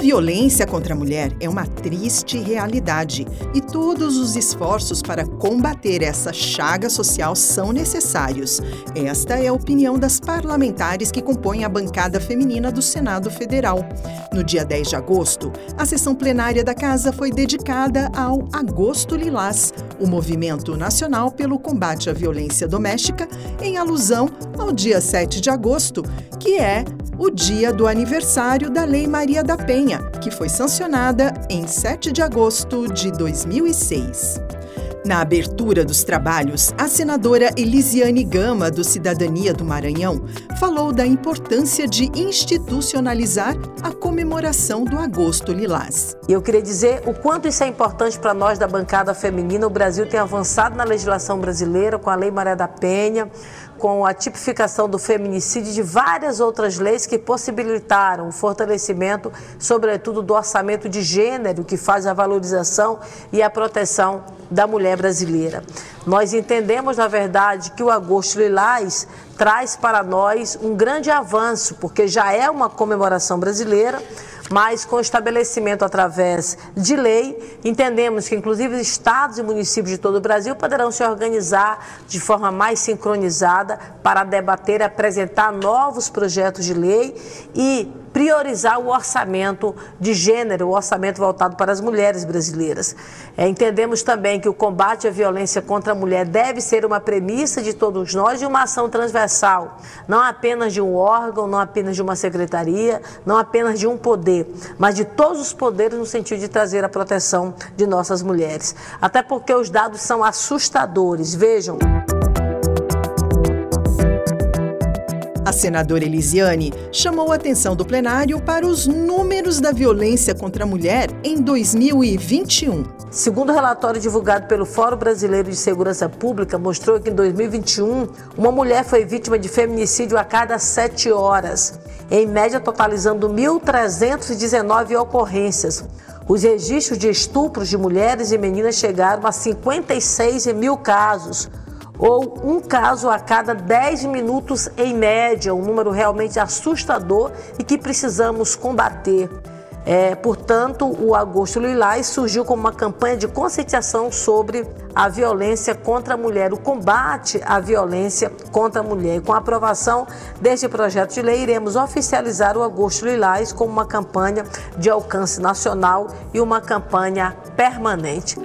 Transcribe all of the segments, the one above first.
violência contra a mulher é uma triste realidade e todos os esforços para combater essa chaga social são necessários. Esta é a opinião das parlamentares que compõem a bancada feminina do Senado Federal. No dia 10 de agosto, a sessão plenária da Casa foi dedicada ao Agosto Lilás, o movimento nacional pelo combate à violência doméstica, em alusão ao dia 7 de agosto, que é o dia do aniversário da Lei Maria da Penha, que foi sancionada em 7 de agosto de 2006. Na abertura dos trabalhos, a senadora Elisiane Gama, do Cidadania do Maranhão, falou da importância de institucionalizar a comemoração do Agosto Lilás. Eu queria dizer o quanto isso é importante para nós da bancada feminina. O Brasil tem avançado na legislação brasileira com a Lei Maria da Penha, com a tipificação do feminicídio e de várias outras leis que possibilitaram o fortalecimento, sobretudo do orçamento de gênero, que faz a valorização e a proteção da mulher brasileira. Nós entendemos, na verdade, que o Agosto Lilás traz para nós um grande avanço, porque já é uma comemoração brasileira mas com estabelecimento através de lei, entendemos que inclusive estados e municípios de todo o Brasil poderão se organizar de forma mais sincronizada para debater e apresentar novos projetos de lei e priorizar o orçamento de gênero, o orçamento voltado para as mulheres brasileiras. É, entendemos também que o combate à violência contra a mulher deve ser uma premissa de todos nós e uma ação transversal, não apenas de um órgão, não apenas de uma secretaria, não apenas de um poder, mas de todos os poderes no sentido de trazer a proteção de nossas mulheres. Até porque os dados são assustadores. Vejam. A senadora Elisiane chamou a atenção do plenário para os números da violência contra a mulher em 2021. Segundo o relatório divulgado pelo Fórum Brasileiro de Segurança Pública, mostrou que em 2021 uma mulher foi vítima de feminicídio a cada sete horas, em média totalizando 1.319 ocorrências. Os registros de estupros de mulheres e meninas chegaram a 56 mil casos, ou um caso a cada 10 minutos em média, um número realmente assustador e que precisamos combater. É, portanto, o Agosto Lilás surgiu como uma campanha de conscientização sobre a violência contra a mulher, o combate à violência contra a mulher. E com a aprovação deste projeto de lei, iremos oficializar o Agosto Lilás como uma campanha de alcance nacional e uma campanha permanente.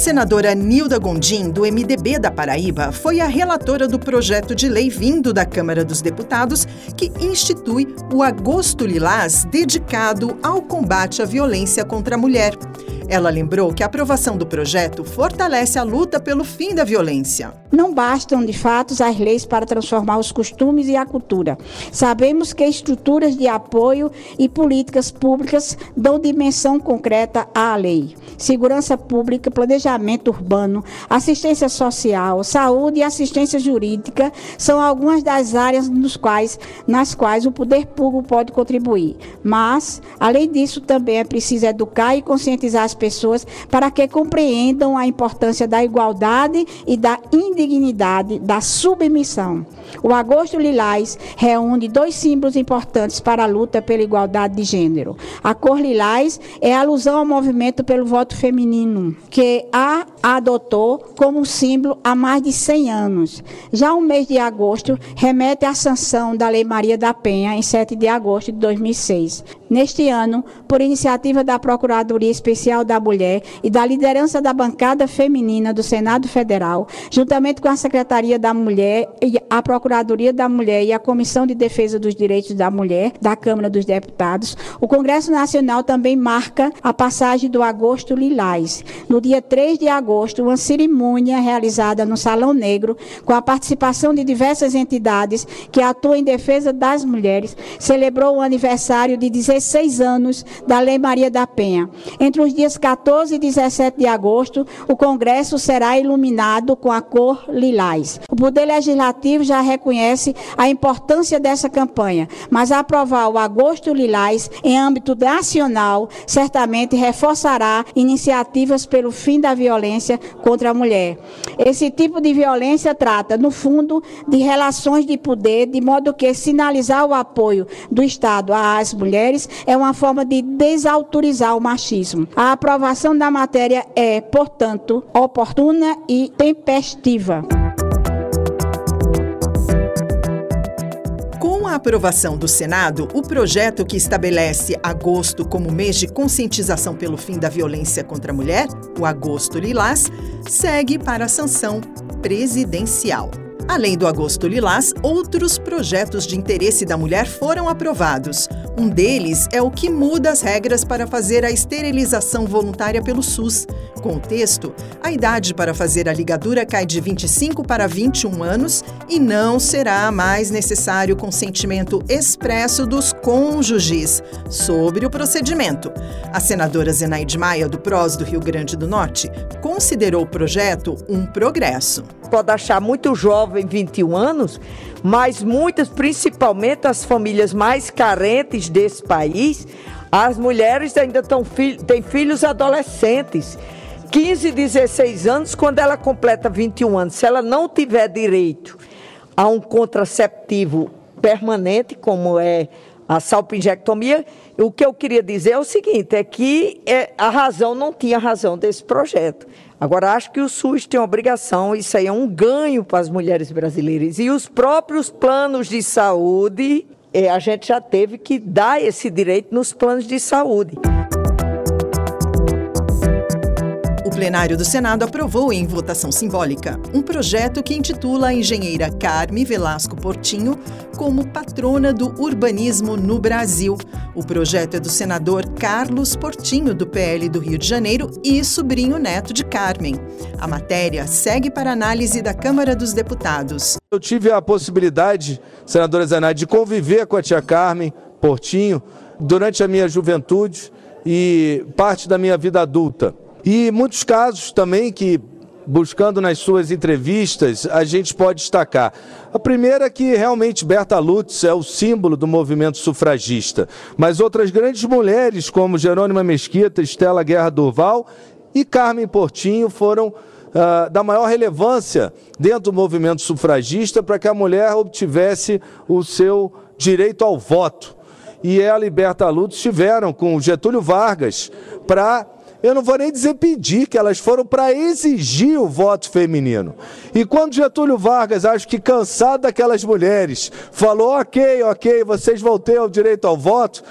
Senadora Nilda Gondim, do MDB da Paraíba, foi a relatora do projeto de lei vindo da Câmara dos Deputados que institui o Agosto Lilás dedicado ao combate à violência contra a mulher. Ela lembrou que a aprovação do projeto fortalece a luta pelo fim da violência. Não bastam, de fato, as leis para transformar os costumes e a cultura. Sabemos que estruturas de apoio e políticas públicas dão dimensão concreta à lei. Segurança pública, planejamento urbano, assistência social, saúde e assistência jurídica são algumas das áreas nos quais, nas quais o poder público pode contribuir. Mas, além disso, também é preciso educar e conscientizar as pessoas para que compreendam a importância da igualdade e da da submissão. O Agosto Lilás reúne dois símbolos importantes para a luta pela igualdade de gênero. A cor lilás é alusão ao movimento pelo voto feminino, que a adotou como símbolo há mais de 100 anos. Já o mês de agosto remete à sanção da Lei Maria da Penha, em 7 de agosto de 2006. Neste ano, por iniciativa da Procuradoria Especial da Mulher e da liderança da bancada feminina do Senado Federal, juntamente com a Secretaria da Mulher e a Procuradoria Procuradoria da Mulher e a Comissão de Defesa dos Direitos da Mulher da Câmara dos Deputados, o Congresso Nacional também marca a passagem do Agosto Lilás. No dia 3 de agosto, uma cerimônia realizada no Salão Negro, com a participação de diversas entidades que atuam em defesa das mulheres, celebrou o aniversário de 16 anos da Lei Maria da Penha. Entre os dias 14 e 17 de agosto, o Congresso será iluminado com a cor lilás. O Poder Legislativo já reconhece a importância dessa campanha, mas aprovar o Agosto Lilás em âmbito nacional certamente reforçará iniciativas pelo fim da violência contra a mulher. Esse tipo de violência trata, no fundo, de relações de poder, de modo que sinalizar o apoio do Estado às mulheres é uma forma de desautorizar o machismo. A aprovação da matéria é, portanto, oportuna e tempestiva. A aprovação do Senado, o projeto que estabelece agosto como mês de conscientização pelo fim da violência contra a mulher, o Agosto Lilás, segue para a sanção presidencial. Além do Agosto Lilás, outros projetos de interesse da mulher foram aprovados. Um deles é o que muda as regras para fazer a esterilização voluntária pelo SUS. Com o texto, a idade para fazer a ligadura cai de 25 para 21 anos e não será mais necessário consentimento expresso dos cônjuges sobre o procedimento. A senadora Zenaide Maia, do PROS do Rio Grande do Norte, considerou o projeto um progresso. Pode achar muito jovem, 21 anos, mas muitas, principalmente as famílias mais carentes desse país, as mulheres ainda tão, têm filhos adolescentes. 15, 16 anos, quando ela completa 21 anos, se ela não tiver direito a um contraceptivo permanente, como é a salpingectomia, o que eu queria dizer é o seguinte, é que é, a razão não tinha razão desse projeto. Agora, acho que o SUS tem obrigação, isso aí é um ganho para as mulheres brasileiras. E os próprios planos de saúde, a gente já teve que dar esse direito nos planos de saúde. Plenário do Senado aprovou em votação simbólica um projeto que intitula a engenheira Carme Velasco Portinho como patrona do urbanismo no Brasil. O projeto é do senador Carlos Portinho, do PL do Rio de Janeiro, e sobrinho neto de Carmen. A matéria segue para análise da Câmara dos Deputados. Eu tive a possibilidade, senadora Zanardi, de conviver com a tia Carmen Portinho durante a minha juventude e parte da minha vida adulta. E muitos casos também que, buscando nas suas entrevistas, a gente pode destacar. A primeira é que realmente Berta Lutz é o símbolo do movimento sufragista, mas outras grandes mulheres como Jerônima Mesquita, Estela Guerra Durval e Carmen Portinho foram uh, da maior relevância dentro do movimento sufragista para que a mulher obtivesse o seu direito ao voto. E ela e Berta Lutz estiveram com Getúlio Vargas para eu não vou nem dizer pedir, que elas foram para exigir o voto feminino. E quando Getúlio Vargas, acho que cansado daquelas mulheres, falou: ok, ok, vocês vão ter o direito ao voto,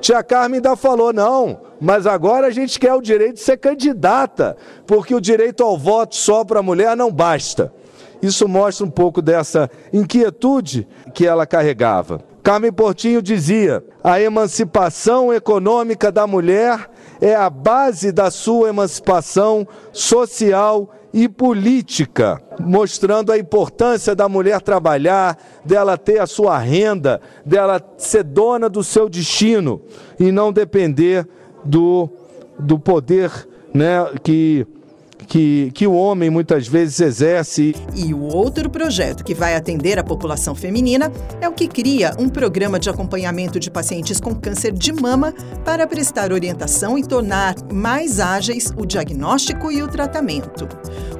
tia Carmen ainda falou: não, mas agora a gente quer o direito de ser candidata, porque o direito ao voto só para a mulher não basta. Isso mostra um pouco dessa inquietude que ela carregava. Carmen Portinho dizia: a emancipação econômica da mulher é a base da sua emancipação social e política, mostrando a importância da mulher trabalhar, dela ter a sua renda, dela ser dona do seu destino e não depender do, do poder né, que que, que o homem muitas vezes exerce. E o outro projeto que vai atender a população feminina é o que cria um programa de acompanhamento de pacientes com câncer de mama para prestar orientação e tornar mais ágeis o diagnóstico e o tratamento.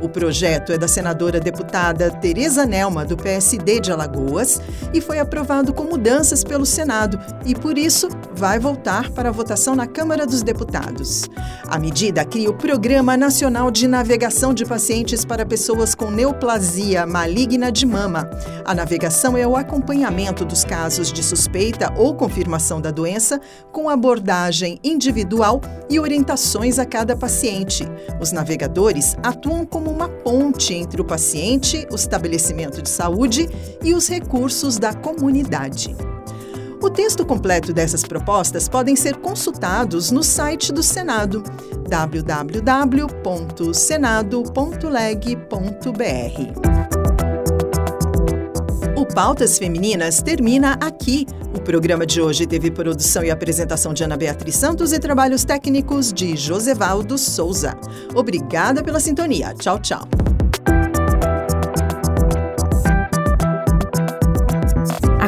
O projeto é da senadora deputada Tereza Nelma, do PSD de Alagoas, e foi aprovado com mudanças pelo Senado e, por isso, vai voltar para a votação na Câmara dos Deputados. A medida cria o Programa Nacional de navegação de pacientes para pessoas com neoplasia maligna de mama. A navegação é o acompanhamento dos casos de suspeita ou confirmação da doença, com abordagem individual e orientações a cada paciente. Os navegadores atuam como uma ponte entre o paciente, o estabelecimento de saúde e os recursos da comunidade. O texto completo dessas propostas podem ser consultados no site do Senado www.senado.leg.br. O Pautas Femininas termina aqui. O programa de hoje teve produção e apresentação de Ana Beatriz Santos e trabalhos técnicos de Josevaldo Souza. Obrigada pela sintonia. Tchau, tchau.